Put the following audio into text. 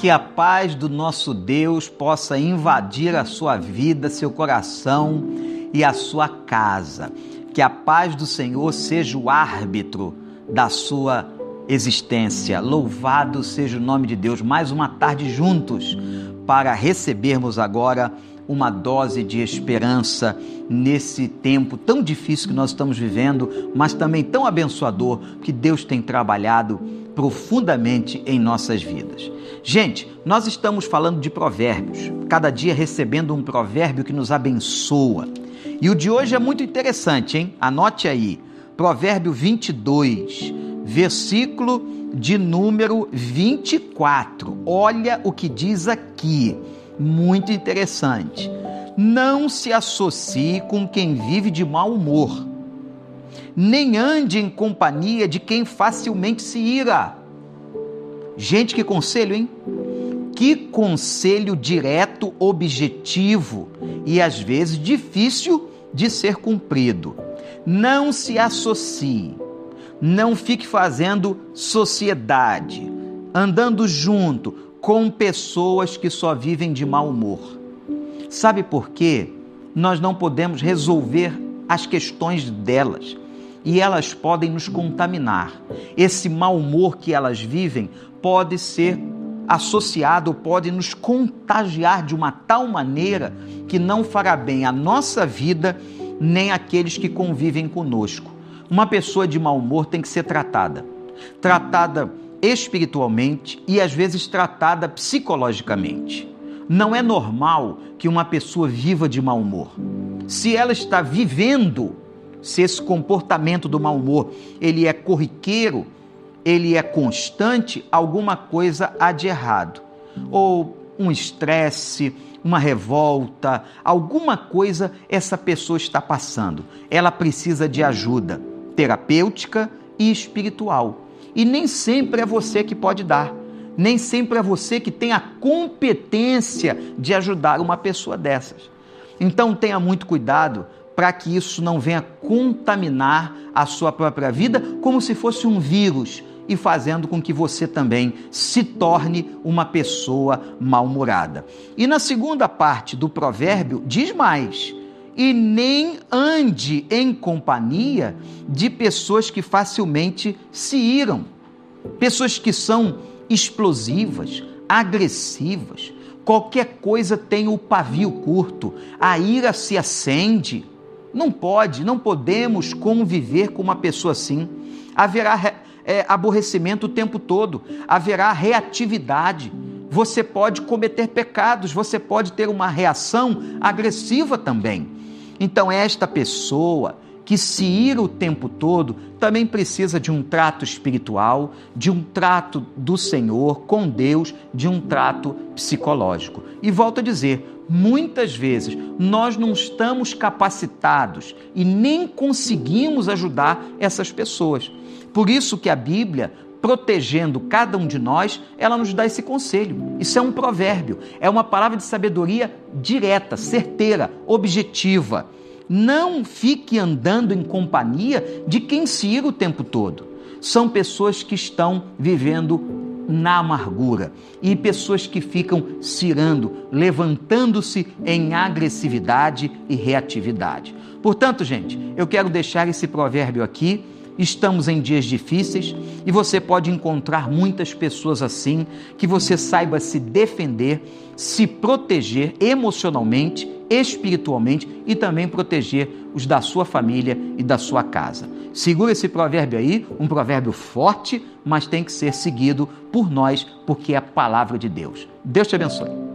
Que a paz do nosso Deus possa invadir a sua vida, seu coração e a sua casa. Que a paz do Senhor seja o árbitro da sua existência. Louvado seja o nome de Deus. Mais uma tarde juntos para recebermos agora uma dose de esperança nesse tempo tão difícil que nós estamos vivendo, mas também tão abençoador que Deus tem trabalhado profundamente em nossas vidas. Gente, nós estamos falando de provérbios, cada dia recebendo um provérbio que nos abençoa. E o de hoje é muito interessante, hein? Anote aí. Provérbio 22, versículo de número 24. Olha o que diz aqui muito interessante. Não se associe com quem vive de mau humor, nem ande em companhia de quem facilmente se ira. Gente, que conselho, hein? Que conselho direto, objetivo e às vezes difícil de ser cumprido. Não se associe, não fique fazendo sociedade, andando junto, com pessoas que só vivem de mau humor. Sabe por quê? Nós não podemos resolver as questões delas e elas podem nos contaminar. Esse mau humor que elas vivem pode ser associado, pode nos contagiar de uma tal maneira que não fará bem à nossa vida nem àqueles que convivem conosco. Uma pessoa de mau humor tem que ser tratada. Tratada espiritualmente e às vezes tratada psicologicamente. Não é normal que uma pessoa viva de mau humor. Se ela está vivendo, se esse comportamento do mau humor, ele é corriqueiro, ele é constante, alguma coisa há de errado. Ou um estresse, uma revolta, alguma coisa essa pessoa está passando. Ela precisa de ajuda terapêutica e espiritual. E nem sempre é você que pode dar. Nem sempre é você que tem a competência de ajudar uma pessoa dessas. Então tenha muito cuidado para que isso não venha contaminar a sua própria vida como se fosse um vírus e fazendo com que você também se torne uma pessoa mal-humorada. E na segunda parte do provérbio diz mais: e nem ande em companhia de pessoas que facilmente se iram, pessoas que são explosivas, agressivas. Qualquer coisa tem o pavio curto, a ira se acende. Não pode, não podemos conviver com uma pessoa assim. Haverá é, aborrecimento o tempo todo, haverá reatividade. Você pode cometer pecados, você pode ter uma reação agressiva também. Então, esta pessoa que se ira o tempo todo também precisa de um trato espiritual, de um trato do Senhor com Deus, de um trato psicológico. E volto a dizer, muitas vezes nós não estamos capacitados e nem conseguimos ajudar essas pessoas. Por isso que a Bíblia protegendo cada um de nós, ela nos dá esse conselho. Isso é um provérbio, é uma palavra de sabedoria direta, certeira, objetiva. Não fique andando em companhia de quem se o tempo todo. São pessoas que estão vivendo na amargura e pessoas que ficam cirando, levantando-se em agressividade e reatividade. Portanto, gente, eu quero deixar esse provérbio aqui Estamos em dias difíceis e você pode encontrar muitas pessoas assim, que você saiba se defender, se proteger emocionalmente, espiritualmente e também proteger os da sua família e da sua casa. Segura esse provérbio aí, um provérbio forte, mas tem que ser seguido por nós, porque é a palavra de Deus. Deus te abençoe.